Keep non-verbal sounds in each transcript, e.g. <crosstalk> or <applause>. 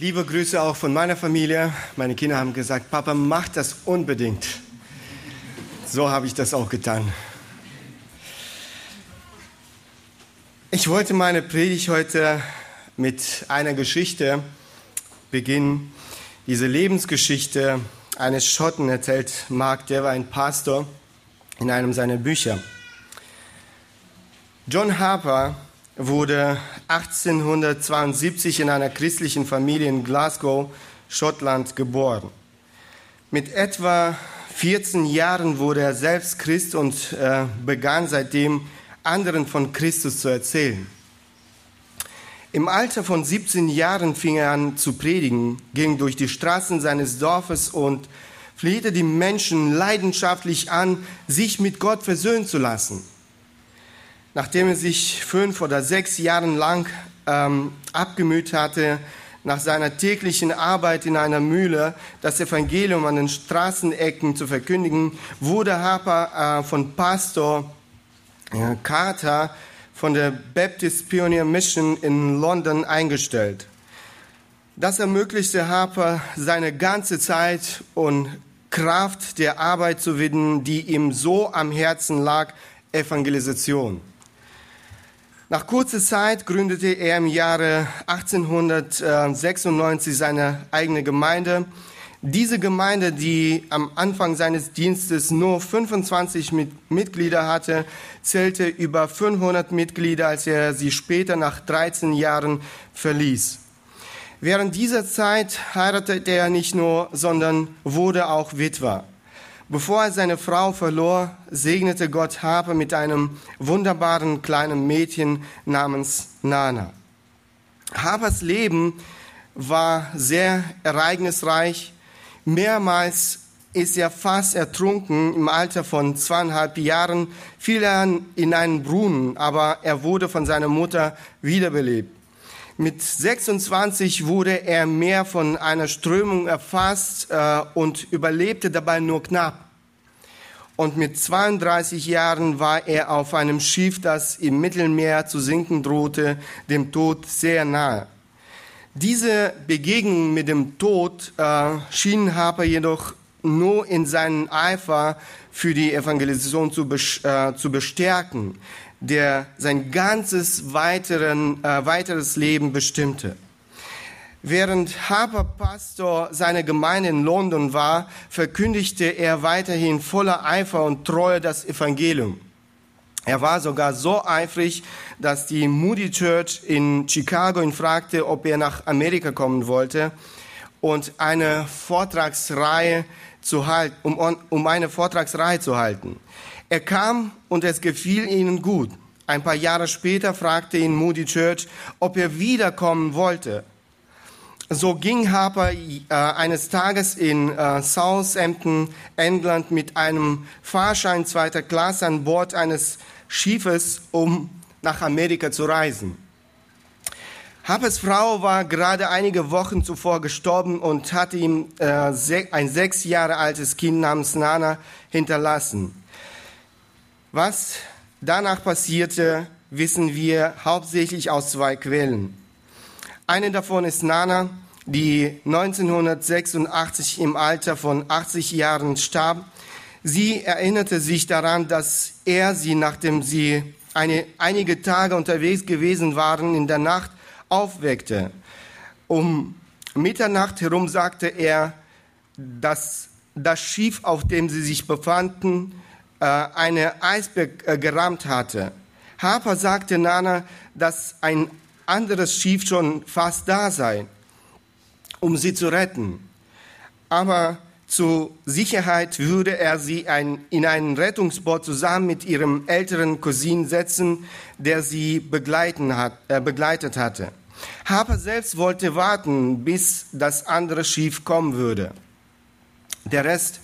Liebe Grüße auch von meiner Familie. Meine Kinder haben gesagt, Papa, mach das unbedingt. So habe ich das auch getan. Ich wollte meine Predigt heute mit einer Geschichte beginnen. Diese Lebensgeschichte eines Schotten erzählt Mark, der war ein Pastor in einem seiner Bücher. John Harper wurde 1872 in einer christlichen Familie in Glasgow, Schottland, geboren. Mit etwa 14 Jahren wurde er selbst Christ und äh, begann seitdem anderen von Christus zu erzählen. Im Alter von 17 Jahren fing er an zu predigen, ging durch die Straßen seines Dorfes und flehte die Menschen leidenschaftlich an, sich mit Gott versöhnen zu lassen. Nachdem er sich fünf oder sechs Jahre lang ähm, abgemüht hatte, nach seiner täglichen Arbeit in einer Mühle das Evangelium an den Straßenecken zu verkündigen, wurde Harper äh, von Pastor äh, Carter von der Baptist Pioneer Mission in London eingestellt. Das ermöglichte Harper, seine ganze Zeit und Kraft der Arbeit zu widmen, die ihm so am Herzen lag, Evangelisation. Nach kurzer Zeit gründete er im Jahre 1896 seine eigene Gemeinde. Diese Gemeinde, die am Anfang seines Dienstes nur 25 Mitglieder hatte, zählte über 500 Mitglieder, als er sie später nach 13 Jahren verließ. Während dieser Zeit heiratete er nicht nur, sondern wurde auch Witwer. Bevor er seine Frau verlor, segnete Gott Harper mit einem wunderbaren kleinen Mädchen namens Nana. Harpers Leben war sehr ereignisreich. Mehrmals ist er fast ertrunken. Im Alter von zweieinhalb Jahren fiel er in einen Brunnen, aber er wurde von seiner Mutter wiederbelebt. Mit 26 wurde er mehr von einer Strömung erfasst äh, und überlebte dabei nur knapp. Und mit 32 Jahren war er auf einem Schiff, das im Mittelmeer zu sinken drohte, dem Tod sehr nahe. Diese Begegnung mit dem Tod äh, schien Harper jedoch nur in seinen Eifer für die Evangelisation zu, äh, zu bestärken der sein ganzes weiteren, äh, weiteres Leben bestimmte. Während Harper Pastor seiner Gemeinde in London war, verkündigte er weiterhin voller Eifer und Treue das Evangelium. Er war sogar so eifrig, dass die Moody Church in Chicago ihn fragte, ob er nach Amerika kommen wollte und eine Vortragsreihe zu halten, um, um eine Vortragsreihe zu halten. Er kam und es gefiel ihnen gut. Ein paar Jahre später fragte ihn Moody Church, ob er wiederkommen wollte. So ging Harper äh, eines Tages in äh, Southampton, England, mit einem Fahrschein zweiter Klasse an Bord eines Schiffes, um nach Amerika zu reisen. Harpers Frau war gerade einige Wochen zuvor gestorben und hatte ihm äh, ein sechs Jahre altes Kind namens Nana hinterlassen. Was danach passierte, wissen wir hauptsächlich aus zwei Quellen. Eine davon ist Nana, die 1986 im Alter von 80 Jahren starb. Sie erinnerte sich daran, dass er sie, nachdem sie eine, einige Tage unterwegs gewesen waren, in der Nacht aufweckte. Um Mitternacht herum sagte er, dass das Schiff, auf dem sie sich befanden, äh, eine Eisberg äh, gerammt hatte. Harper sagte Nana, dass ein anderes Schiff schon fast da sei, um sie zu retten. Aber zur Sicherheit würde er sie ein, in einen Rettungsboot zusammen mit ihrem älteren Cousin setzen, der sie hat, äh, begleitet hatte. Harper selbst wollte warten, bis das andere Schiff kommen würde. Der Rest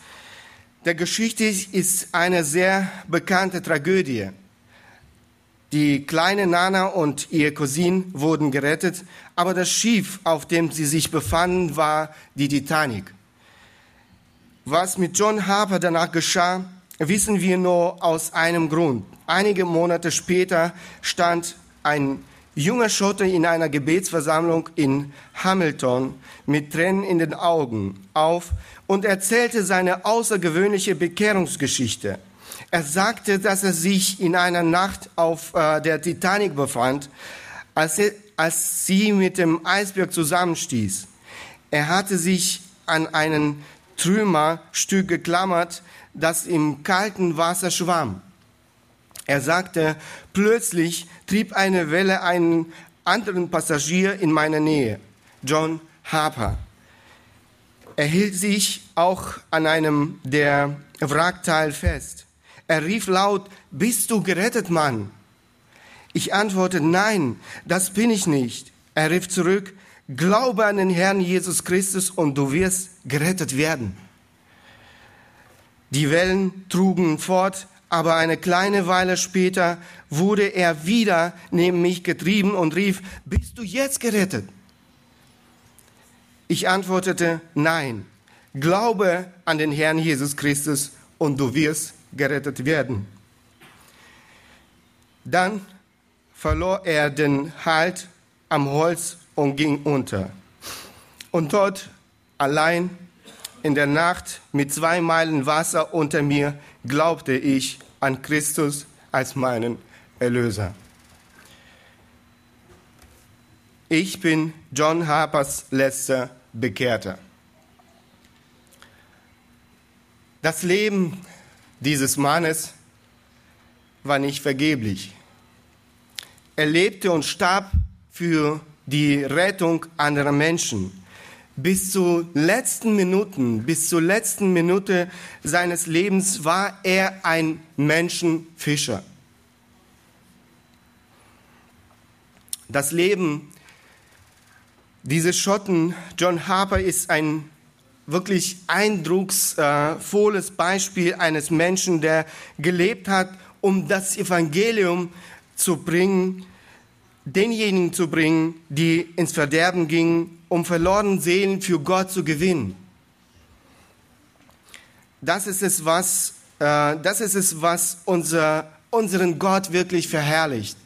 der Geschichte ist eine sehr bekannte Tragödie. Die kleine Nana und ihr Cousin wurden gerettet, aber das Schiff, auf dem sie sich befanden, war die Titanic. Was mit John Harper danach geschah, wissen wir nur aus einem Grund. Einige Monate später stand ein junger Schotte in einer Gebetsversammlung in Hamilton mit Tränen in den Augen auf und erzählte seine außergewöhnliche Bekehrungsgeschichte. Er sagte, dass er sich in einer Nacht auf äh, der Titanic befand, als, er, als sie mit dem Eisberg zusammenstieß. Er hatte sich an einen Trümmerstück geklammert, das im kalten Wasser schwamm. Er sagte, plötzlich trieb eine Welle einen anderen Passagier in meiner Nähe, John Harper. Er hielt sich auch an einem der Wrackteil fest. Er rief laut, bist du gerettet, Mann? Ich antwortete, nein, das bin ich nicht. Er rief zurück, glaube an den Herrn Jesus Christus und du wirst gerettet werden. Die Wellen trugen fort, aber eine kleine Weile später wurde er wieder neben mich getrieben und rief, bist du jetzt gerettet? Ich antwortete, nein, glaube an den Herrn Jesus Christus und du wirst gerettet werden. Dann verlor er den Halt am Holz und ging unter. Und dort allein in der Nacht mit zwei Meilen Wasser unter mir glaubte ich an Christus als meinen Erlöser. Ich bin John Harpers letzter Bekehrter. Das Leben dieses Mannes war nicht vergeblich. Er lebte und starb für die Rettung anderer Menschen bis zu letzten Minuten, bis zur letzten Minute seines Lebens war er ein Menschenfischer. Das Leben dieses Schotten, John Harper, ist ein wirklich eindrucksvolles Beispiel eines Menschen, der gelebt hat, um das Evangelium zu bringen, denjenigen zu bringen, die ins Verderben gingen, um verlorene Seelen für Gott zu gewinnen. Das ist es, was, äh, das ist es, was unser, unseren Gott wirklich verherrlicht.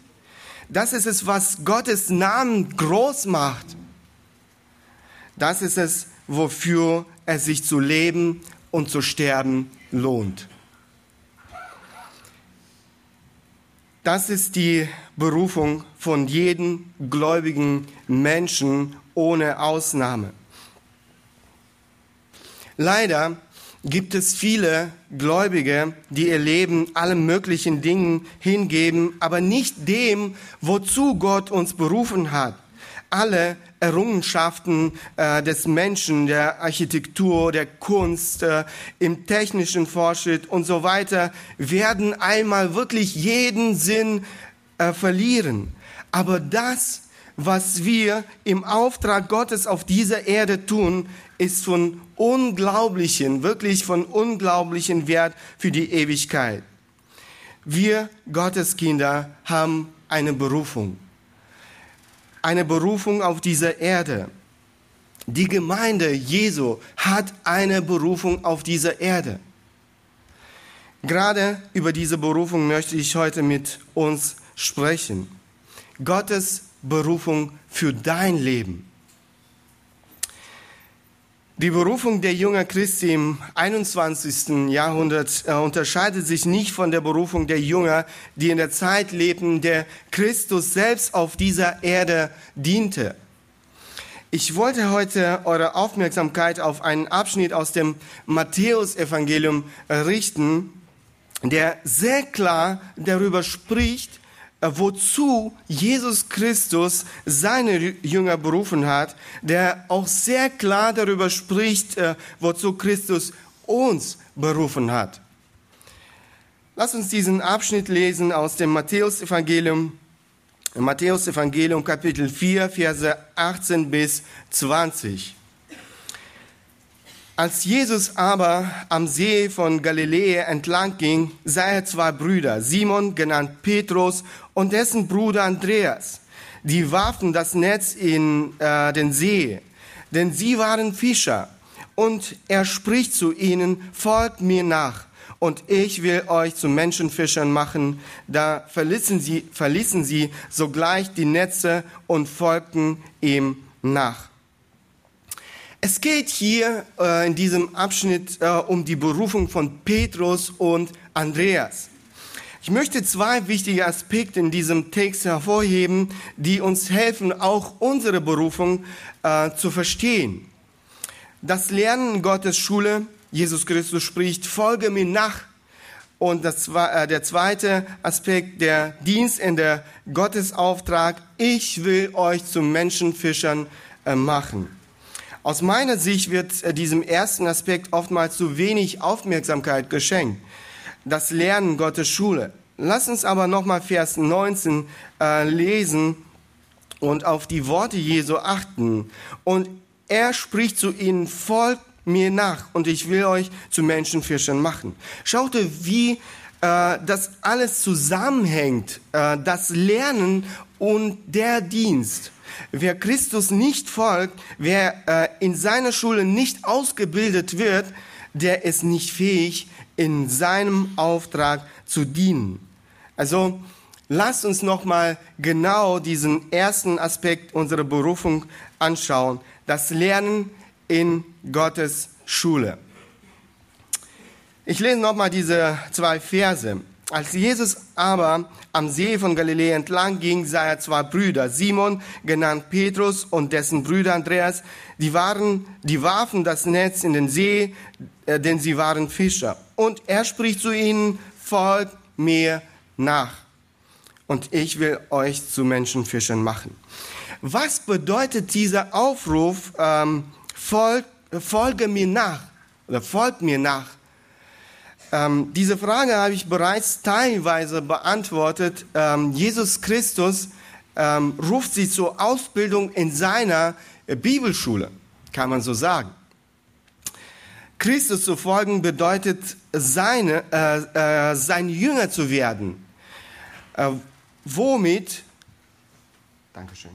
Das ist es, was Gottes Namen groß macht. Das ist es, wofür es sich zu leben und zu sterben lohnt. Das ist die Berufung von jedem gläubigen Menschen ohne Ausnahme. Leider gibt es viele Gläubige, die ihr Leben allen möglichen Dingen hingeben, aber nicht dem, wozu Gott uns berufen hat. Alle Errungenschaften äh, des Menschen, der Architektur, der Kunst, äh, im technischen Fortschritt und so weiter, werden einmal wirklich jeden Sinn äh, verlieren. Aber das, was wir im Auftrag Gottes auf dieser Erde tun, ist von unglaublichen, wirklich von unglaublichen Wert für die Ewigkeit. Wir Gotteskinder haben eine Berufung eine Berufung auf dieser Erde. Die Gemeinde Jesu hat eine Berufung auf dieser Erde. Gerade über diese Berufung möchte ich heute mit uns sprechen. Gottes Berufung für dein Leben. Die Berufung der jungen Christi im 21. Jahrhundert äh, unterscheidet sich nicht von der Berufung der Jünger, die in der Zeit lebten, der Christus selbst auf dieser Erde diente. Ich wollte heute eure Aufmerksamkeit auf einen Abschnitt aus dem Matthäusevangelium richten, der sehr klar darüber spricht, wozu Jesus Christus seine Jünger berufen hat, der auch sehr klar darüber spricht, äh, wozu Christus uns berufen hat. Lass uns diesen Abschnitt lesen aus dem Matthäus-Evangelium, Matthäus-Evangelium Kapitel 4, Verse 18 bis 20. Als Jesus aber am See von Galiläa entlang ging, sah er zwei Brüder, Simon genannt Petrus und dessen Bruder Andreas. Die warfen das Netz in äh, den See, denn sie waren Fischer. Und er spricht zu ihnen, folgt mir nach, und ich will euch zu Menschenfischern machen. Da verließen sie, verließen sie sogleich die Netze und folgten ihm nach. Es geht hier äh, in diesem Abschnitt äh, um die Berufung von Petrus und Andreas. Ich möchte zwei wichtige Aspekte in diesem Text hervorheben, die uns helfen, auch unsere Berufung äh, zu verstehen. Das Lernen in Gottes Schule, Jesus Christus spricht, folge mir nach. Und das, äh, der zweite Aspekt, der Dienst in der Gottesauftrag, ich will euch zu Menschenfischern äh, machen. Aus meiner Sicht wird äh, diesem ersten Aspekt oftmals zu wenig Aufmerksamkeit geschenkt. Das Lernen Gottes Schule. Lass uns aber nochmal Vers 19 äh, lesen und auf die Worte Jesu achten. Und er spricht zu ihnen, folgt mir nach und ich will euch zu Menschenfischern machen. Schaute, wie äh, das alles zusammenhängt, äh, das Lernen und der Dienst. Wer Christus nicht folgt, wer äh, in seiner Schule nicht ausgebildet wird, der ist nicht fähig, in seinem Auftrag zu dienen. Also lasst uns nochmal genau diesen ersten Aspekt unserer Berufung anschauen das Lernen in Gottes Schule. Ich lese nochmal diese zwei Verse. Als Jesus aber am See von Galiläa entlang ging, sah er zwei Brüder, Simon, genannt Petrus, und dessen Brüder Andreas, die waren, die warfen das Netz in den See, äh, denn sie waren Fischer. Und er spricht zu ihnen, folgt mir nach. Und ich will euch zu Menschenfischern machen. Was bedeutet dieser Aufruf, ähm, folg, folge mir nach oder folgt mir nach? Ähm, diese Frage habe ich bereits teilweise beantwortet. Ähm, Jesus Christus ähm, ruft sie zur Ausbildung in seiner äh, Bibelschule, kann man so sagen. Christus zu folgen bedeutet, seine, äh, äh, sein Jünger zu werden. Äh, womit, Dankeschön.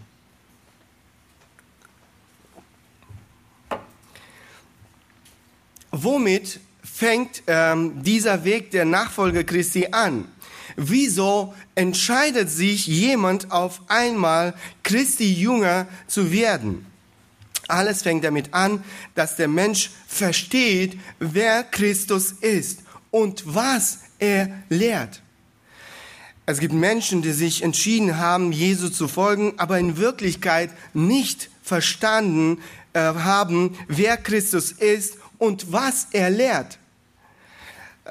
Womit fängt ähm, dieser Weg der Nachfolge Christi an? Wieso entscheidet sich jemand auf einmal, Christi Jünger zu werden? Alles fängt damit an, dass der Mensch versteht, wer Christus ist und was er lehrt. Es gibt Menschen, die sich entschieden haben, Jesus zu folgen, aber in Wirklichkeit nicht verstanden äh, haben, wer Christus ist und was er lehrt.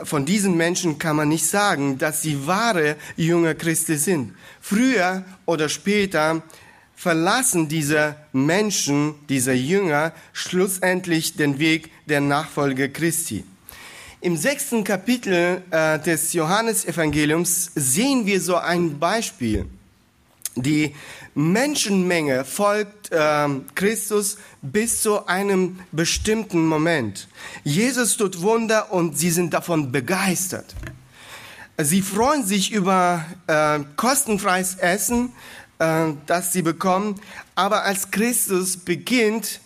Von diesen Menschen kann man nicht sagen, dass sie wahre Jünger Christi sind. Früher oder später verlassen diese Menschen, diese Jünger, schlussendlich den Weg der Nachfolge Christi. Im sechsten Kapitel äh, des Johannesevangeliums sehen wir so ein Beispiel. Die Menschenmenge folgt äh, Christus bis zu einem bestimmten Moment. Jesus tut Wunder und sie sind davon begeistert. Sie freuen sich über äh, kostenfreies Essen, äh, das sie bekommen. Aber als Christus beginnt,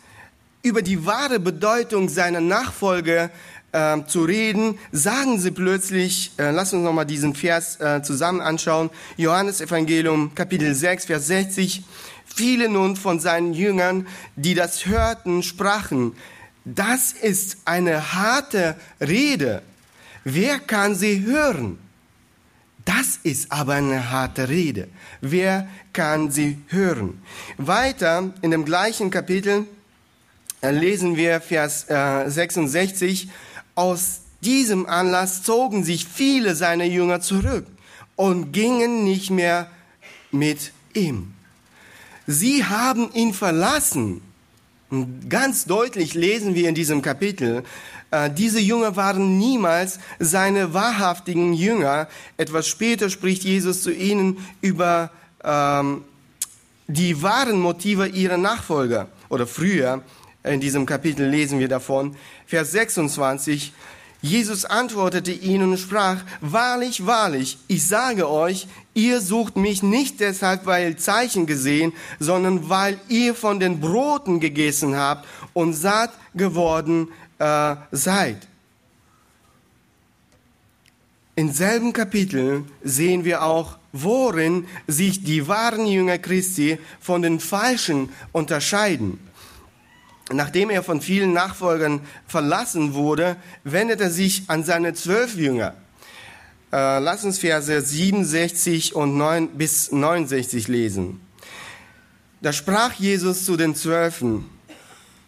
über die wahre Bedeutung seiner Nachfolge äh, zu reden, sagen sie plötzlich, äh, lass uns nochmal diesen Vers äh, zusammen anschauen, Johannes Evangelium Kapitel 6, Vers 60, viele nun von seinen Jüngern, die das hörten, sprachen, das ist eine harte Rede, wer kann sie hören? Das ist aber eine harte Rede. Wer kann sie hören? Weiter in dem gleichen Kapitel äh, lesen wir Vers 66, äh, aus diesem Anlass zogen sich viele seiner Jünger zurück und gingen nicht mehr mit ihm. Sie haben ihn verlassen. Und ganz deutlich lesen wir in diesem Kapitel, äh, diese Jünger waren niemals seine wahrhaftigen Jünger. Etwas später spricht Jesus zu ihnen über ähm, die wahren Motive ihrer Nachfolger. Oder früher in diesem Kapitel lesen wir davon. Vers 26. Jesus antwortete ihnen und sprach, wahrlich, wahrlich, ich sage euch, ihr sucht mich nicht deshalb, weil Zeichen gesehen, sondern weil ihr von den Broten gegessen habt und satt geworden äh, seid. Im selben Kapitel sehen wir auch, worin sich die wahren Jünger Christi von den falschen unterscheiden. Nachdem er von vielen Nachfolgern verlassen wurde, wendet er sich an seine zwölf Jünger. Äh, lass uns Verse 67 und 9 bis 69 lesen. Da sprach Jesus zu den Zwölfen,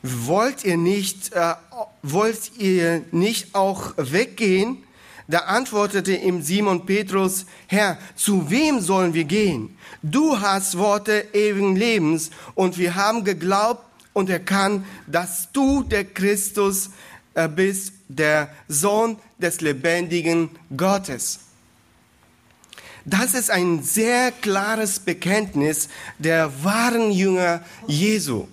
wollt ihr nicht, äh, wollt ihr nicht auch weggehen? Da antwortete ihm Simon Petrus, Herr, zu wem sollen wir gehen? Du hast Worte ewigen Lebens und wir haben geglaubt und erkannt, dass du der Christus äh, bist, der Sohn des lebendigen Gottes. Das ist ein sehr klares Bekenntnis der wahren Jünger Jesu.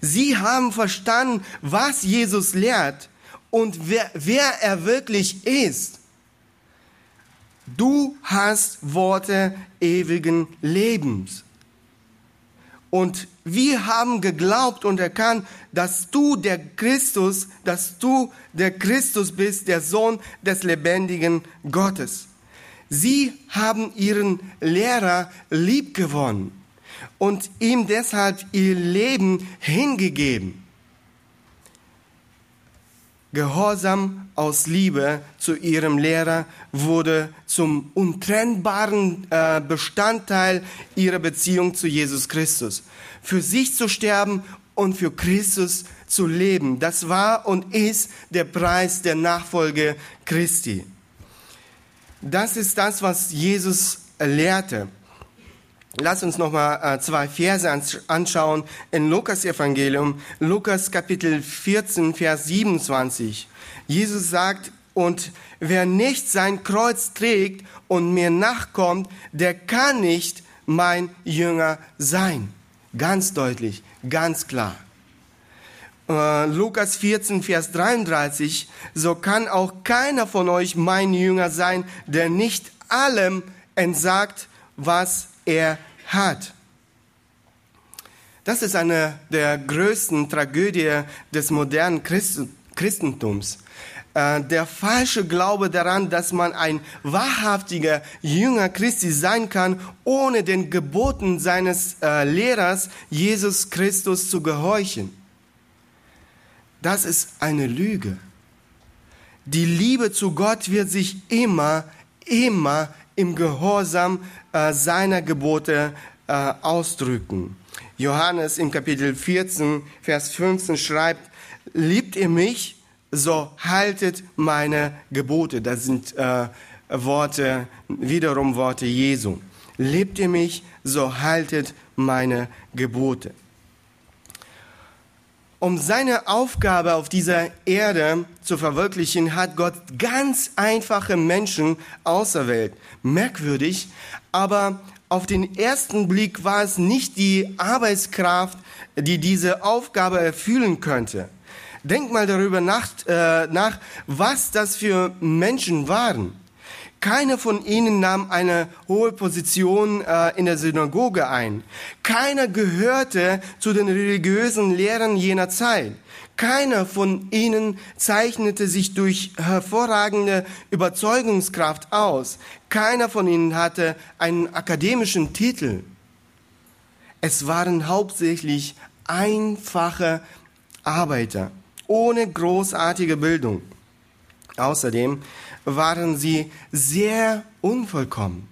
Sie haben verstanden, was Jesus lehrt und wer, wer er wirklich ist. Du hast Worte ewigen Lebens. Und wir haben geglaubt und erkannt, dass du der Christus, dass du der Christus bist, der Sohn des lebendigen Gottes. Sie haben ihren Lehrer liebgewonnen und ihm deshalb ihr Leben hingegeben. Gehorsam aus Liebe zu ihrem Lehrer wurde zum untrennbaren äh, Bestandteil ihrer Beziehung zu Jesus Christus. Für sich zu sterben und für Christus zu leben, das war und ist der Preis der Nachfolge Christi. Das ist das, was Jesus lehrte. Lass uns noch mal äh, zwei Verse anschauen in Lukas Evangelium, Lukas Kapitel 14, Vers 27. Jesus sagt, und wer nicht sein Kreuz trägt und mir nachkommt, der kann nicht mein Jünger sein. Ganz deutlich, ganz klar. Äh, Lukas 14, Vers 33, so kann auch keiner von euch mein Jünger sein, der nicht allem entsagt, was er hat. Das ist eine der größten Tragödien des modernen Christentums. Äh, der falsche Glaube daran, dass man ein wahrhaftiger Jünger Christi sein kann, ohne den Geboten seines äh, Lehrers Jesus Christus zu gehorchen. Das ist eine Lüge. Die Liebe zu Gott wird sich immer, immer im Gehorsam äh, seiner Gebote äh, ausdrücken. Johannes im Kapitel 14, Vers 15 schreibt, liebt ihr mich, so haltet meine Gebote. Das sind äh, Worte, wiederum Worte Jesu. Liebt ihr mich, so haltet meine Gebote. Um seine Aufgabe auf dieser Erde zu verwirklichen, hat Gott ganz einfache Menschen auserwählt. Merkwürdig, aber auf den ersten Blick war es nicht die Arbeitskraft, die diese Aufgabe erfüllen könnte. Denk mal darüber nach, äh, nach was das für Menschen waren. Keiner von ihnen nahm eine hohe Position äh, in der Synagoge ein. Keiner gehörte zu den religiösen Lehren jener Zeit. Keiner von ihnen zeichnete sich durch hervorragende Überzeugungskraft aus. Keiner von ihnen hatte einen akademischen Titel. Es waren hauptsächlich einfache Arbeiter ohne großartige Bildung. Außerdem waren sie sehr unvollkommen.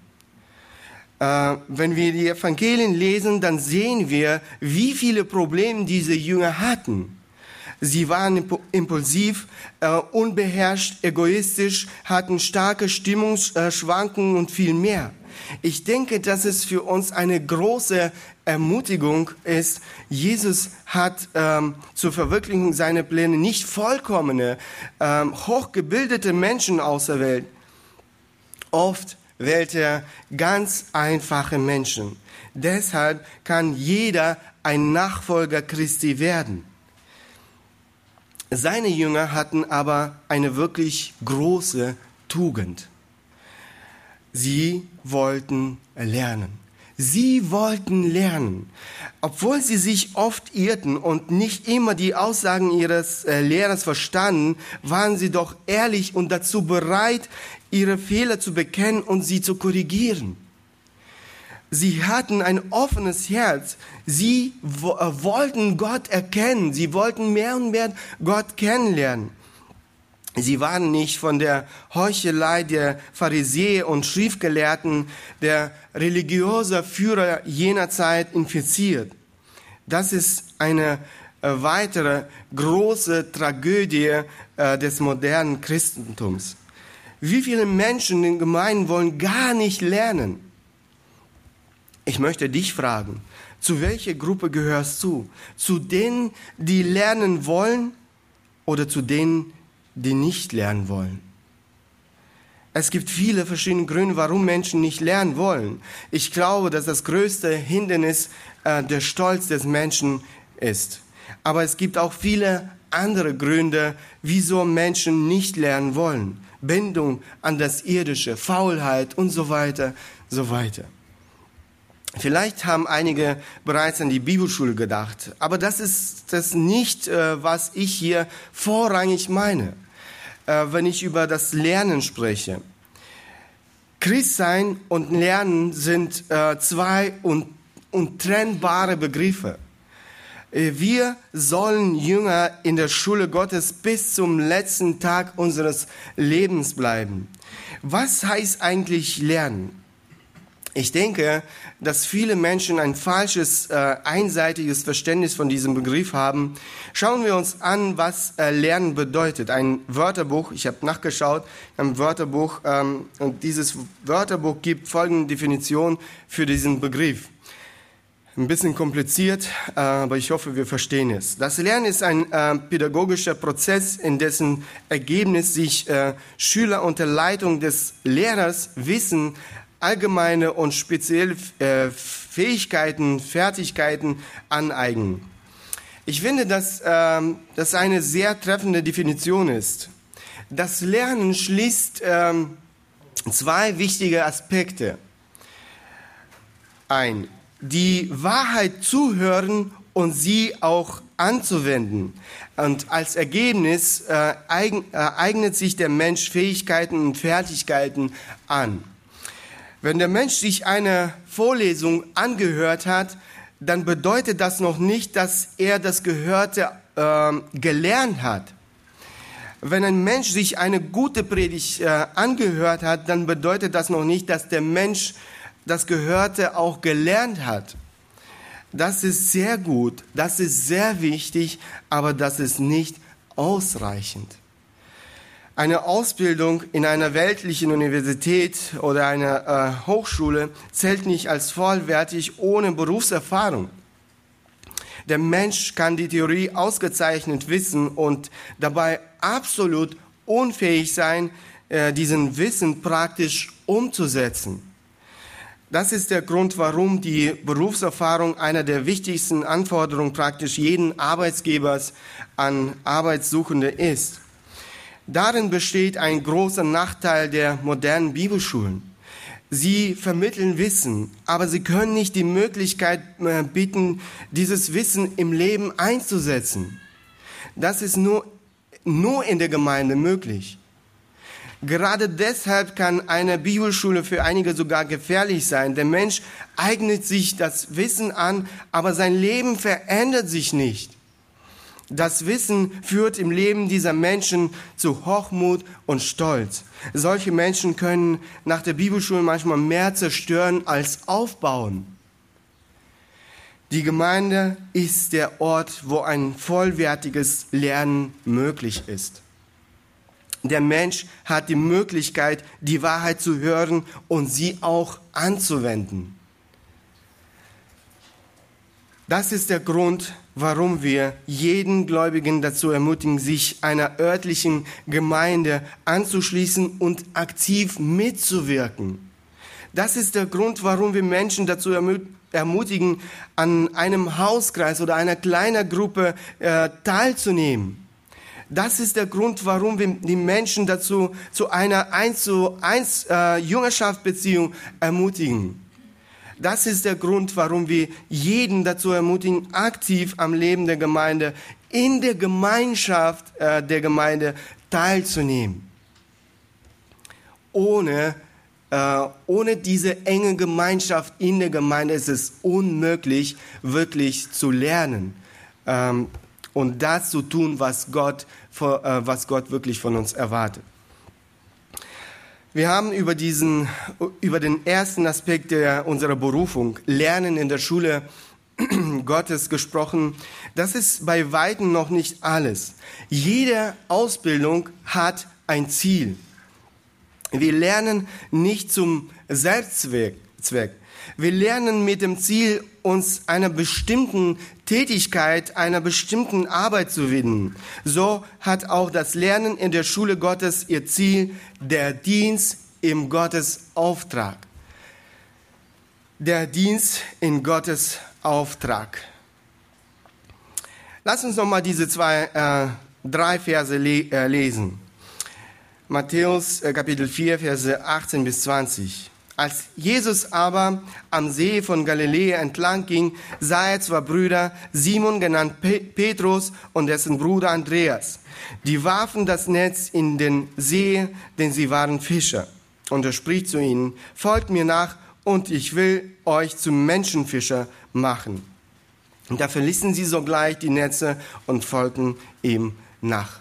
Äh, wenn wir die Evangelien lesen, dann sehen wir, wie viele Probleme diese Jünger hatten. Sie waren impulsiv, äh, unbeherrscht, egoistisch, hatten starke Stimmungsschwankungen und viel mehr. Ich denke, dass es für uns eine große Ermutigung ist. Jesus hat ähm, zur Verwirklichung seiner Pläne nicht vollkommene, ähm, hochgebildete Menschen auserwählt. Oft wählt er ganz einfache Menschen. Deshalb kann jeder ein Nachfolger Christi werden. Seine Jünger hatten aber eine wirklich große Tugend. Sie wollten lernen. Sie wollten lernen. Obwohl sie sich oft irrten und nicht immer die Aussagen ihres äh, Lehrers verstanden, waren sie doch ehrlich und dazu bereit, ihre Fehler zu bekennen und sie zu korrigieren. Sie hatten ein offenes Herz. Sie äh, wollten Gott erkennen. Sie wollten mehr und mehr Gott kennenlernen. Sie waren nicht von der Heuchelei der Pharisäer und Schriftgelehrten, der religiöser Führer jener Zeit infiziert. Das ist eine äh, weitere große Tragödie äh, des modernen Christentums. Wie viele Menschen in Gemeinden wollen gar nicht lernen? Ich möchte dich fragen, zu welcher Gruppe gehörst du? Zu denen, die lernen wollen oder zu denen, die nicht lernen wollen? Es gibt viele verschiedene Gründe, warum Menschen nicht lernen wollen. Ich glaube, dass das größte Hindernis äh, der Stolz des Menschen ist. Aber es gibt auch viele andere Gründe, wieso Menschen nicht lernen wollen. Bindung an das Irdische, Faulheit und so weiter, so weiter. Vielleicht haben einige bereits an die Bibelschule gedacht, aber das ist das nicht, äh, was ich hier vorrangig meine, wenn ich über das Lernen spreche. Christsein und Lernen sind äh, zwei untrennbare Begriffe. Wir sollen Jünger in der Schule Gottes bis zum letzten Tag unseres Lebens bleiben. Was heißt eigentlich lernen? Ich denke, dass viele Menschen ein falsches, äh, einseitiges Verständnis von diesem Begriff haben. Schauen wir uns an, was äh, Lernen bedeutet. Ein Wörterbuch, ich habe nachgeschaut, ein Wörterbuch, ähm, und dieses Wörterbuch gibt folgende Definition für diesen Begriff. Ein bisschen kompliziert, äh, aber ich hoffe, wir verstehen es. Das Lernen ist ein pädagogischer Prozess, in dessen Ergebnis sich Schüler unter Leitung des Lehrers Wissen allgemeine und spezielle äh, Fähigkeiten, Fertigkeiten aneignen. Ich finde, dass ähm, das eine sehr treffende Definition ist. Das Lernen schließt ähm, zwei wichtige Aspekte ein. Die Wahrheit zuhören und sie auch anzuwenden. Und als Ergebnis äh, eigen, äh, eignet sich der Mensch Fähigkeiten und Fertigkeiten an. Wenn der Mensch sich eine Vorlesung angehört hat, dann bedeutet das noch nicht, dass er das Gehörte äh, gelernt hat. Wenn ein Mensch sich eine gute Predigt äh, angehört hat, dann bedeutet das noch nicht, dass der Mensch das Gehörte auch gelernt hat. Das ist sehr gut, das ist sehr wichtig, aber das ist nicht ausreichend. Eine Ausbildung in einer weltlichen Universität oder einer äh, Hochschule zählt nicht als vollwertig ohne Berufserfahrung. Der Mensch kann die Theorie ausgezeichnet wissen und dabei absolut unfähig sein, äh, diesen Wissen praktisch umzusetzen. Das ist der Grund, warum die Berufserfahrung einer der wichtigsten Anforderungen praktisch jeden Arbeitsgebers an Arbeitssuchende ist. Darin besteht ein großer Nachteil der modernen Bibelschulen. Sie vermitteln Wissen, aber sie können nicht die Möglichkeit äh, bieten, dieses Wissen im Leben einzusetzen. Das ist nur, nur in der Gemeinde möglich. Gerade deshalb kann eine Bibelschule für einige sogar gefährlich sein. Der Mensch eignet sich das Wissen an, aber sein Leben verändert sich nicht. Das Wissen führt im Leben dieser Menschen zu Hochmut und Stolz. Solche Menschen können nach der Bibelschule manchmal mehr zerstören als aufbauen. Die Gemeinde ist der Ort, wo ein vollwertiges Lernen möglich ist. Der Mensch hat die Möglichkeit, die Wahrheit zu hören und sie auch anzuwenden. Das ist der Grund, warum wir jeden Gläubigen dazu ermutigen, sich einer örtlichen Gemeinde anzuschließen und aktiv mitzuwirken. Das ist der Grund, warum wir Menschen dazu ermutigen, an einem Hauskreis oder einer kleinen Gruppe äh, teilzunehmen. Das ist der Grund, warum wir die Menschen dazu zu einer 1 zu 1 äh, Jüngerschaftsbeziehung ermutigen. Das ist der Grund, warum wir jeden dazu ermutigen, aktiv am Leben der Gemeinde, in der Gemeinschaft äh, der Gemeinde teilzunehmen. Ohne, äh, ohne diese enge Gemeinschaft in der Gemeinde ist es unmöglich, wirklich zu lernen ähm, und das zu tun, was Gott, äh, was Gott wirklich von uns erwartet. Wir haben über diesen, über den ersten Aspekt der, unserer Berufung, Lernen in der Schule <clears throat> Gottes gesprochen. Das ist bei Weitem noch nicht alles. Jede Ausbildung hat ein Ziel. Wir lernen nicht zum Selbstzweck. Wir lernen mit dem Ziel, uns einer bestimmten Tätigkeit, einer bestimmten Arbeit zu widmen. So hat auch das Lernen in der Schule Gottes ihr Ziel, der Dienst im Gottes Auftrag. Der Dienst in Gottes Auftrag. Lass uns noch mal diese zwei, äh, drei Verse le äh, lesen. Matthäus äh, Kapitel 4, Verse 18 bis 20. Als Jesus aber am See von Galiläa entlang ging, sah er zwei Brüder, Simon genannt Petrus und dessen Bruder Andreas. Die warfen das Netz in den See, denn sie waren Fischer. Und er spricht zu ihnen, folgt mir nach und ich will euch zu Menschenfischer machen. Und da verließen sie sogleich die Netze und folgten ihm nach.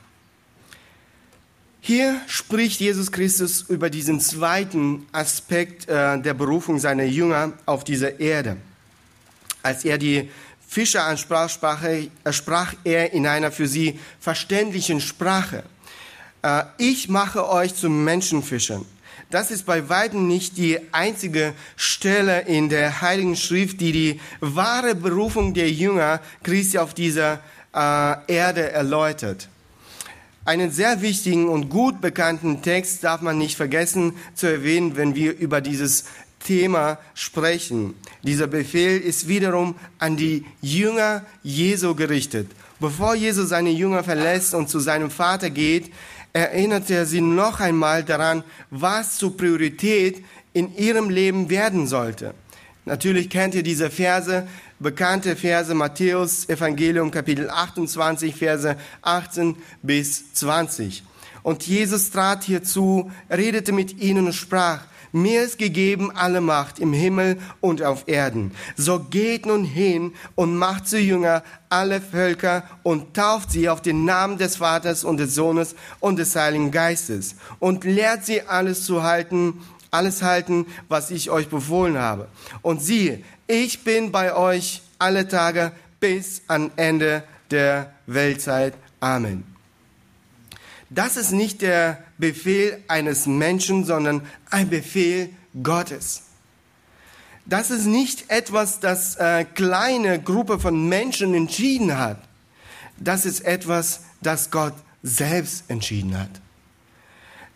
Hier spricht Jesus Christus über diesen zweiten Aspekt äh, der Berufung seiner Jünger auf dieser Erde. Als er die Fischer ansprach, sprach er, sprach er in einer für sie verständlichen Sprache. Äh, ich mache euch zu Menschenfischern. Das ist bei weitem nicht die einzige Stelle in der Heiligen Schrift, die die wahre Berufung der Jünger Christi auf dieser äh, Erde erläutert. Einen sehr wichtigen und gut bekannten Text darf man nicht vergessen zu erwähnen, wenn wir über dieses Thema sprechen. Dieser Befehl ist wiederum an die Jünger Jesu gerichtet. Bevor Jesus seine Jünger verlässt und zu seinem Vater geht, erinnert er sie noch einmal daran, was zur Priorität in ihrem Leben werden sollte. Natürlich kennt ihr diese Verse, bekannte Verse Matthäus Evangelium Kapitel 28 Verse 18 bis 20. Und Jesus trat hierzu, redete mit ihnen und sprach, mir ist gegeben alle Macht im Himmel und auf Erden. So geht nun hin und macht zu Jünger alle Völker und tauft sie auf den Namen des Vaters und des Sohnes und des Heiligen Geistes und lehrt sie alles zu halten, alles halten, was ich euch befohlen habe. Und siehe, ich bin bei euch alle Tage bis an Ende der Weltzeit. Amen. Das ist nicht der Befehl eines Menschen, sondern ein Befehl Gottes. Das ist nicht etwas, das eine äh, kleine Gruppe von Menschen entschieden hat. Das ist etwas, das Gott selbst entschieden hat.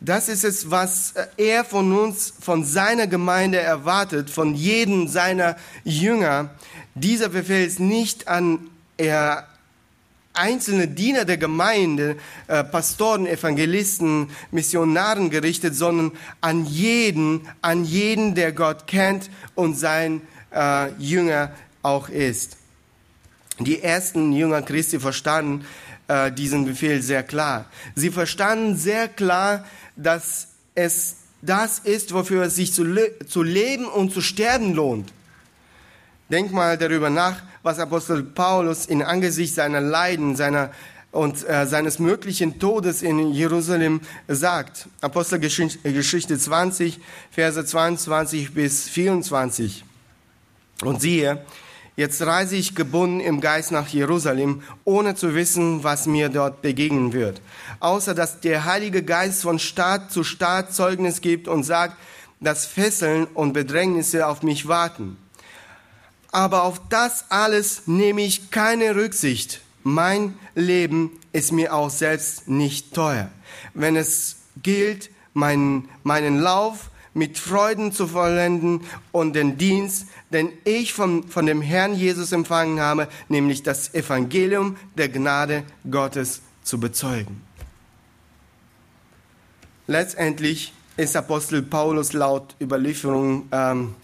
Das ist es, was er von uns, von seiner Gemeinde erwartet, von jedem seiner Jünger. Dieser Befehl ist nicht an er einzelne Diener der Gemeinde, äh, Pastoren, Evangelisten, Missionaren gerichtet, sondern an jeden, an jeden, der Gott kennt und sein äh, Jünger auch ist. Die ersten Jünger Christi verstanden äh, diesen Befehl sehr klar. Sie verstanden sehr klar, dass es das ist, wofür es sich zu, le zu leben und zu sterben lohnt. Denk mal darüber nach, was Apostel Paulus in Angesicht seiner Leiden, seiner und äh, seines möglichen Todes in Jerusalem sagt. Apostelgeschichte 20, Verse 22 bis 24. Und siehe, Jetzt reise ich gebunden im Geist nach Jerusalem, ohne zu wissen, was mir dort begegnen wird. Außer dass der Heilige Geist von Staat zu Staat Zeugnis gibt und sagt, dass Fesseln und Bedrängnisse auf mich warten. Aber auf das alles nehme ich keine Rücksicht. Mein Leben ist mir auch selbst nicht teuer. Wenn es gilt, meinen, meinen Lauf mit Freuden zu vollenden und den Dienst, den ich von, von dem Herrn Jesus empfangen habe, nämlich das Evangelium der Gnade Gottes zu bezeugen. Letztendlich ist Apostel Paulus laut Überlieferung ähm,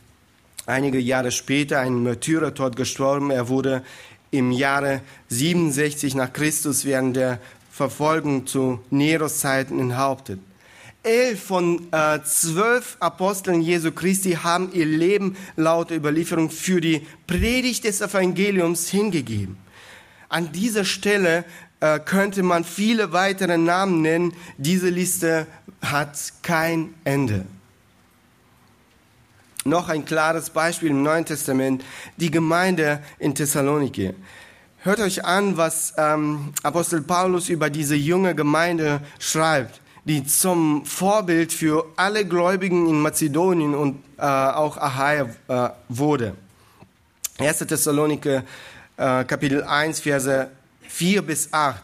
einige Jahre später ein Märtyrertod gestorben. Er wurde im Jahre 67 nach Christus während der Verfolgung zu Neros Zeiten enthauptet. Elf von äh, zwölf Aposteln Jesu Christi haben ihr Leben laut Überlieferung für die Predigt des Evangeliums hingegeben. An dieser Stelle äh, könnte man viele weitere Namen nennen. Diese Liste hat kein Ende. Noch ein klares Beispiel im Neuen Testament, die Gemeinde in Thessaloniki. Hört euch an, was ähm, Apostel Paulus über diese junge Gemeinde schreibt, die zum Vorbild für alle Gläubigen in Mazedonien und äh, auch Achaia äh, wurde. 1. Thessaloniki äh, Kapitel 1, Verse 4 bis 8.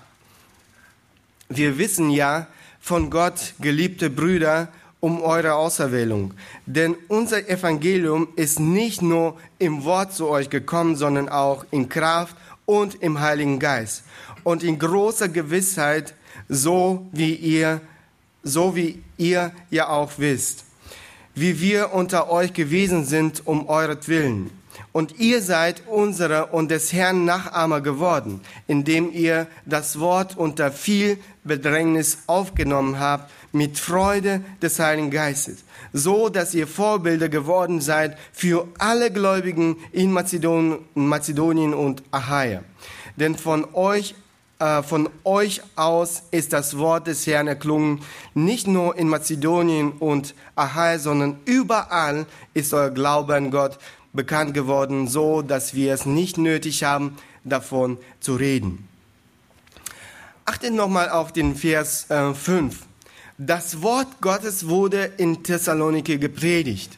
Wir wissen ja von Gott, geliebte Brüder, um eure Auserwählung. Denn unser Evangelium ist nicht nur im Wort zu euch gekommen, sondern auch in Kraft und im Heiligen Geist und in großer Gewissheit, so wie ihr, so wie ihr ja auch wisst, wie wir unter euch gewesen sind um euretwillen. Und ihr seid unsere und des Herrn Nachahmer geworden, indem ihr das Wort unter viel Bedrängnis aufgenommen habt, mit Freude des Heiligen Geistes, so dass ihr Vorbilder geworden seid für alle Gläubigen in Mazedonien und Achaia. Denn von euch von euch aus ist das Wort des Herrn erklungen, nicht nur in Mazedonien und Achaia, sondern überall ist euer Glaube an Gott bekannt geworden, so dass wir es nicht nötig haben, davon zu reden. Achtet nochmal auf den Vers äh, 5. Das Wort Gottes wurde in Thessalonike gepredigt.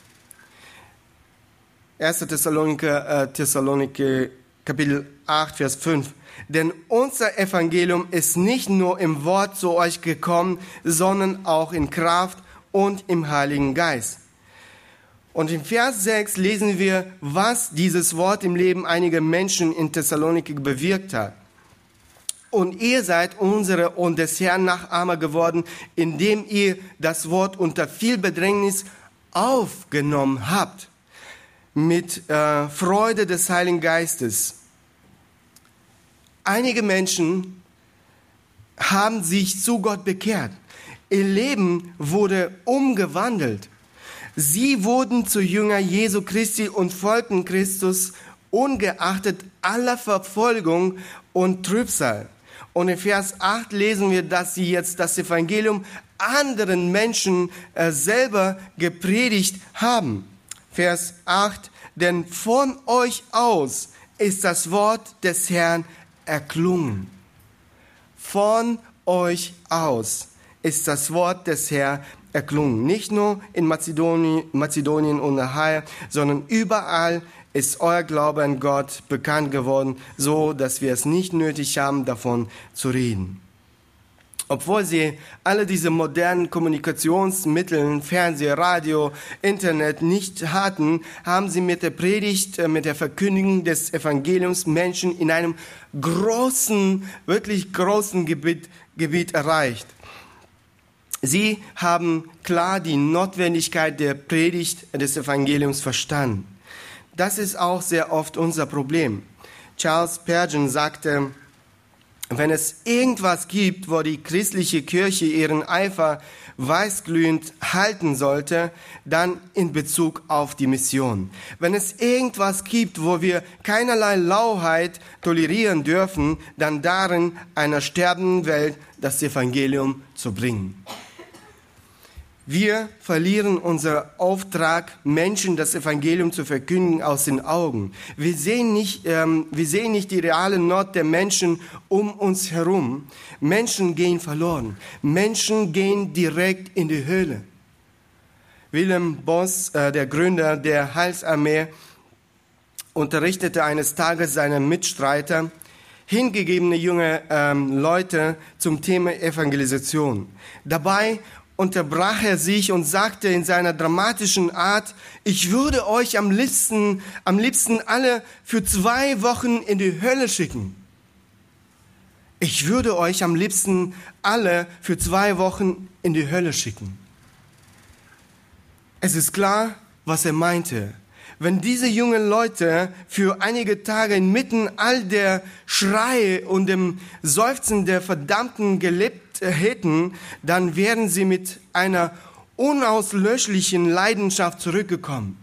1. Thessalonike, äh, Thessalonike Kapitel 8, Vers 5. Denn unser Evangelium ist nicht nur im Wort zu euch gekommen, sondern auch in Kraft und im Heiligen Geist. Und in Vers 6 lesen wir, was dieses Wort im Leben einiger Menschen in Thessaloniki bewirkt hat. Und ihr seid unsere und des Herrn Nachahmer geworden, indem ihr das Wort unter viel Bedrängnis aufgenommen habt, mit äh, Freude des Heiligen Geistes. Einige Menschen haben sich zu Gott bekehrt. Ihr Leben wurde umgewandelt. Sie wurden zu Jünger Jesu Christi und folgten Christus ungeachtet aller Verfolgung und Trübsal. Und in Vers 8 lesen wir, dass sie jetzt das Evangelium anderen Menschen äh, selber gepredigt haben. Vers 8, denn von euch aus ist das Wort des Herrn erklungen. Von euch aus ist das Wort des Herrn erklungen. Nicht nur in Mazedonien, Mazedonien und Achaia, sondern überall ist euer Glaube an Gott bekannt geworden, so dass wir es nicht nötig haben, davon zu reden. Obwohl sie alle diese modernen Kommunikationsmittel, Fernseh, Radio, Internet nicht hatten, haben sie mit der Predigt, äh, mit der Verkündigung des Evangeliums Menschen in einem großen, wirklich großen Gebiet, Gebiet erreicht. Sie haben klar die Notwendigkeit der Predigt des Evangeliums verstanden. Das ist auch sehr oft unser Problem. Charles Spurgeon sagte, wenn es irgendwas gibt, wo die christliche Kirche ihren Eifer weißglühend halten sollte, dann in Bezug auf die Mission. Wenn es irgendwas gibt, wo wir keinerlei Lauheit tolerieren dürfen, dann darin, einer sterbenden Welt das Evangelium zu bringen. Wir verlieren unseren Auftrag, Menschen das Evangelium zu verkünden, aus den Augen. Wir sehen nicht, ähm, wir sehen nicht die reale Not der Menschen um uns herum. Menschen gehen verloren. Menschen gehen direkt in die Höhle. Wilhelm Boss, äh, der Gründer der Heilsarmee, unterrichtete eines Tages seine Mitstreiter, hingegebene junge ähm, Leute zum Thema Evangelisation. Dabei unterbrach er sich und sagte in seiner dramatischen Art, ich würde euch am liebsten, am liebsten alle für zwei Wochen in die Hölle schicken. Ich würde euch am liebsten alle für zwei Wochen in die Hölle schicken. Es ist klar, was er meinte. wenn diese jungen Leute für einige Tage inmitten all der Schreie und dem Seufzen der Verdammten gelebt hätten, dann wären sie mit einer unauslöschlichen Leidenschaft zurückgekommen.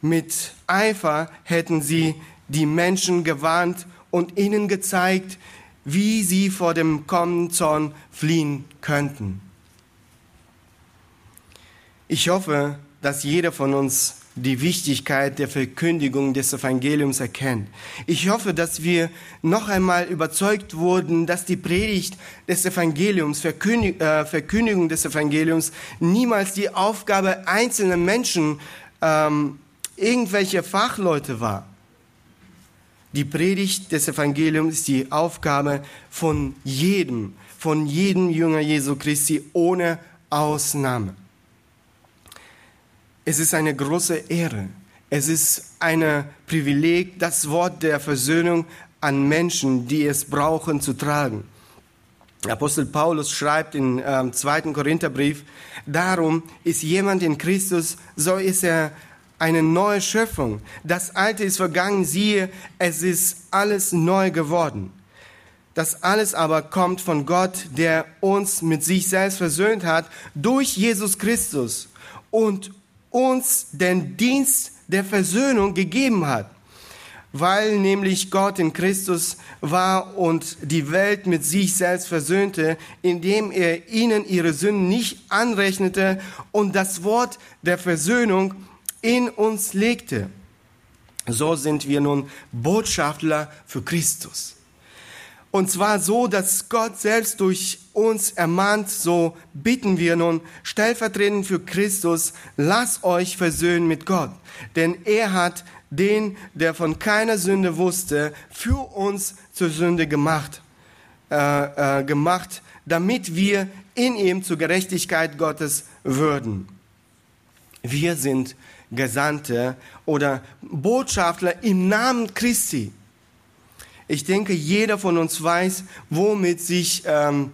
Mit Eifer hätten sie die Menschen gewarnt und ihnen gezeigt, wie sie vor dem kommenden Zorn fliehen könnten. Ich hoffe, dass jeder von uns die Wichtigkeit der Verkündigung des Evangeliums erkennt. Ich hoffe, dass wir noch einmal überzeugt wurden, dass die Predigt des Evangeliums, äh, Verkündigung des Evangeliums niemals die Aufgabe einzelner Menschen, ähm, irgendwelche Fachleute war. Die Predigt des Evangeliums ist die Aufgabe von jedem, von jedem Jünger Jesu Christi ohne Ausnahme. Es ist eine große Ehre. Es ist ein Privileg, das Wort der Versöhnung an Menschen, die es brauchen, zu tragen. Apostel Paulus schreibt im ähm, zweiten Korintherbrief, darum ist jemand in Christus, so ist er eine neue Schöpfung. Das Alte ist vergangen, siehe, es ist alles neu geworden. Das alles aber kommt von Gott, der uns mit sich selbst versöhnt hat durch Jesus Christus und uns den Dienst der Versöhnung gegeben hat, weil nämlich Gott in Christus war und die Welt mit sich selbst versöhnte, indem er ihnen ihre Sünden nicht anrechnete und das Wort der Versöhnung in uns legte. So sind wir nun Botschafter für Christus. Und zwar so, dass Gott selbst durch uns ermahnt, so bitten wir nun stellvertretend für Christus, lasst euch versöhnen mit Gott. Denn er hat den, der von keiner Sünde wusste, für uns zur Sünde gemacht, äh, äh, gemacht, damit wir in ihm zur Gerechtigkeit Gottes würden. Wir sind Gesandte oder Botschafter im Namen Christi. Ich denke, jeder von uns weiß, womit sich ähm,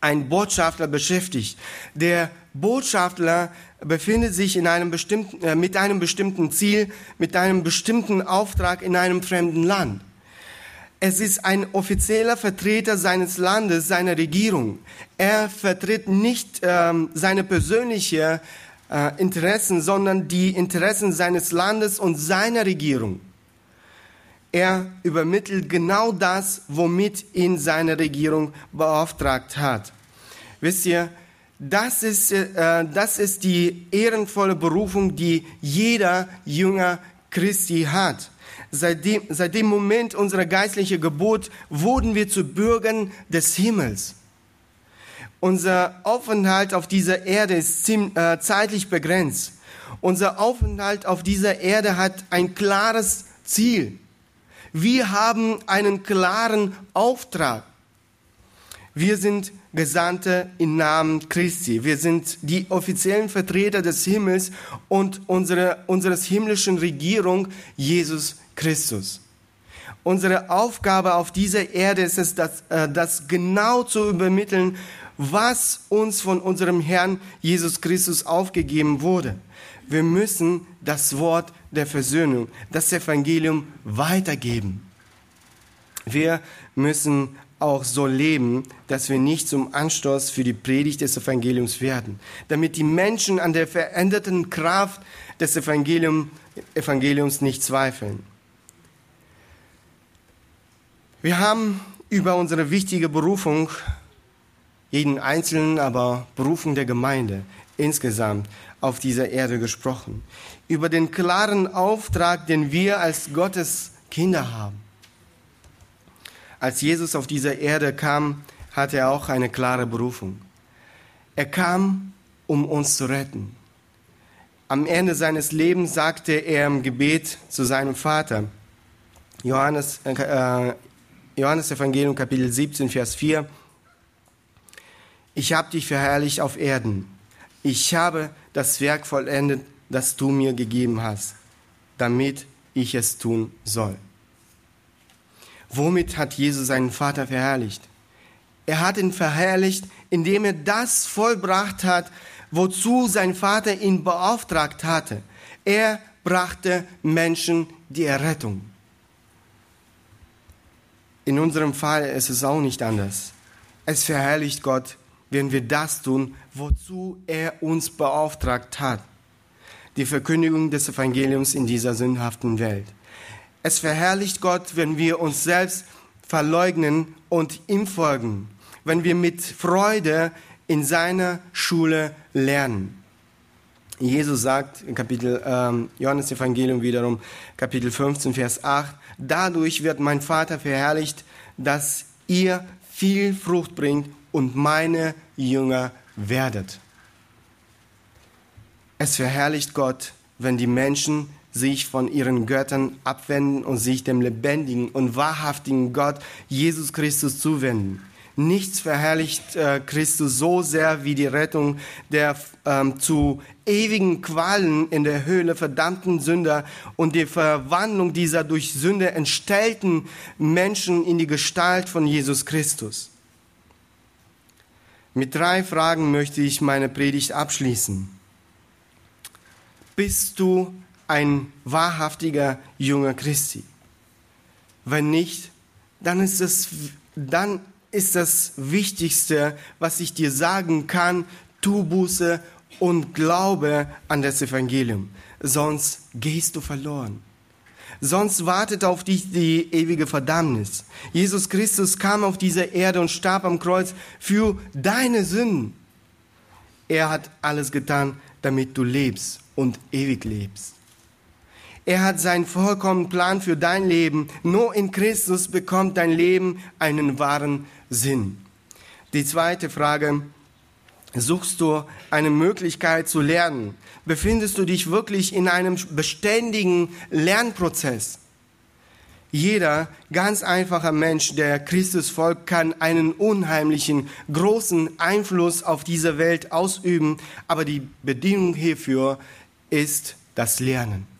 ein Botschafter beschäftigt. Der Botschafter befindet sich in einem bestimmten, äh, mit einem bestimmten Ziel, mit einem bestimmten Auftrag in einem fremden Land. Es ist ein offizieller Vertreter seines Landes, seiner Regierung. Er vertritt nicht ähm, seine persönlichen äh, Interessen, sondern die Interessen seines Landes und seiner Regierung. Er übermittelt genau das, womit ihn seine Regierung beauftragt hat. Wisst ihr, das ist, äh, das ist die ehrenvolle Berufung, die jeder Jünger Christi hat. Seit dem, seit dem Moment unserer geistlichen Geburt wurden wir zu Bürgern des Himmels. Unser Aufenthalt auf dieser Erde ist ziemlich, äh, zeitlich begrenzt. Unser Aufenthalt auf dieser Erde hat ein klares Ziel. Wir haben einen klaren Auftrag. Wir sind Gesandte im Namen Christi. Wir sind die offiziellen Vertreter des Himmels und unsere, unseres himmlischen Regierung Jesus Christus. Unsere Aufgabe auf dieser Erde ist es, das, äh, das genau zu übermitteln, was uns von unserem Herrn Jesus Christus aufgegeben wurde. Wir müssen das Wort der Versöhnung, das Evangelium weitergeben. Wir müssen auch so leben, dass wir nicht zum Anstoß für die Predigt des Evangeliums werden, damit die Menschen an der veränderten Kraft des Evangelium, Evangeliums nicht zweifeln. Wir haben über unsere wichtige Berufung, jeden Einzelnen, aber Berufung der Gemeinde insgesamt auf dieser Erde gesprochen. Über den klaren Auftrag, den wir als Gottes Kinder haben. Als Jesus auf dieser Erde kam, hatte er auch eine klare Berufung. Er kam, um uns zu retten. Am Ende seines Lebens sagte er im Gebet zu seinem Vater, Johannes, äh, Johannes Evangelium Kapitel 17, Vers 4, ich habe dich verherrlicht auf Erden ich habe das Werk vollendet, das du mir gegeben hast, damit ich es tun soll. Womit hat Jesus seinen Vater verherrlicht? Er hat ihn verherrlicht, indem er das vollbracht hat, wozu sein Vater ihn beauftragt hatte. Er brachte Menschen die Errettung. In unserem Fall ist es auch nicht anders. Es verherrlicht Gott, wenn wir das tun, wozu er uns beauftragt hat. Die Verkündigung des Evangeliums in dieser sündhaften Welt. Es verherrlicht Gott, wenn wir uns selbst verleugnen und ihm folgen, wenn wir mit Freude in seiner Schule lernen. Jesus sagt in Kapitel ähm, Johannes Evangelium wiederum Kapitel 15 Vers 8 Dadurch wird mein Vater verherrlicht, dass ihr viel Frucht bringt und meine Jünger werdet. Es verherrlicht Gott, wenn die Menschen sich von ihren Göttern abwenden und sich dem lebendigen und wahrhaftigen Gott Jesus Christus zuwenden. Nichts verherrlicht äh, Christus so sehr wie die Rettung der ähm, zu ewigen Qualen in der Höhle verdammten Sünder und die Verwandlung dieser durch Sünde entstellten Menschen in die Gestalt von Jesus Christus. Mit drei Fragen möchte ich meine Predigt abschließen. Bist du ein wahrhaftiger junger Christi? Wenn nicht, dann ist es, dann ist das Wichtigste, was ich dir sagen kann, tu Buße und glaube an das Evangelium. Sonst gehst du verloren. Sonst wartet auf dich die ewige Verdammnis. Jesus Christus kam auf diese Erde und starb am Kreuz für deine Sünden. Er hat alles getan, damit du lebst und ewig lebst. Er hat seinen vollkommenen Plan für dein Leben. Nur in Christus bekommt dein Leben einen wahren Sinn. Die zweite Frage, suchst du eine Möglichkeit zu lernen? Befindest du dich wirklich in einem beständigen Lernprozess? Jeder ganz einfacher Mensch, der Christus folgt, kann einen unheimlichen, großen Einfluss auf diese Welt ausüben, aber die Bedingung hierfür ist das Lernen.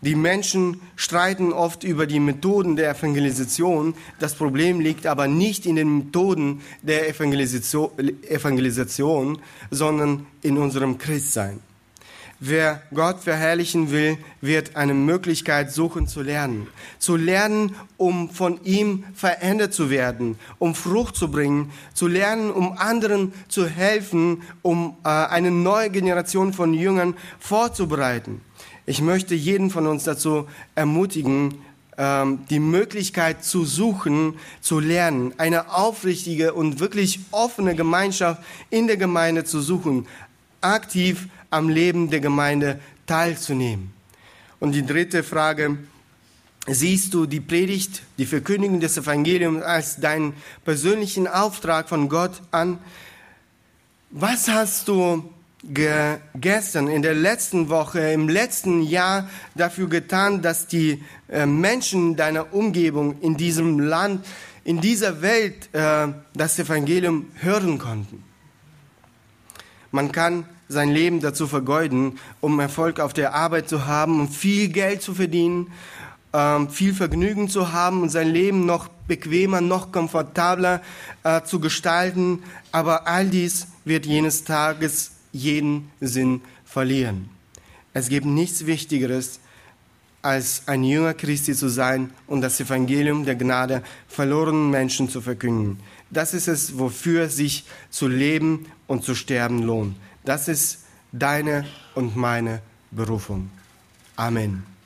Die Menschen streiten oft über die Methoden der Evangelisation. Das Problem liegt aber nicht in den Methoden der Evangelisation, sondern in unserem Christsein. Wer Gott verherrlichen will, wird eine Möglichkeit suchen zu lernen. Zu lernen, um von ihm verändert zu werden, um Frucht zu bringen, zu lernen, um anderen zu helfen, um äh, eine neue Generation von Jüngern vorzubereiten. Ich möchte jeden von uns dazu ermutigen, ähm, die Möglichkeit zu suchen, zu lernen, eine aufrichtige und wirklich offene Gemeinschaft in der Gemeinde zu suchen, aktiv am Leben der Gemeinde teilzunehmen. Und die dritte Frage, siehst du die Predigt, die Verkündigung des Evangeliums als deinen persönlichen Auftrag von Gott an? Was hast du ge gestern, in der letzten Woche, im letzten Jahr dafür getan, dass die äh, Menschen deiner Umgebung in diesem Land, in dieser Welt äh, das Evangelium hören konnten. Man kann sein Leben dazu vergeuden, um Erfolg auf der Arbeit zu haben und viel Geld zu verdienen, ähm, viel Vergnügen zu haben und sein Leben noch bequemer, noch komfortabler äh, zu gestalten. Aber all dies wird jenes Tages jeden Sinn verlieren. Es gibt nichts Wichtigeres, als ein Jünger Christi zu sein und das Evangelium der Gnade verlorenen Menschen zu verkünden. Das ist es, wofür sich zu leben und zu sterben lohnt. Das ist deine und meine Berufung. Amen.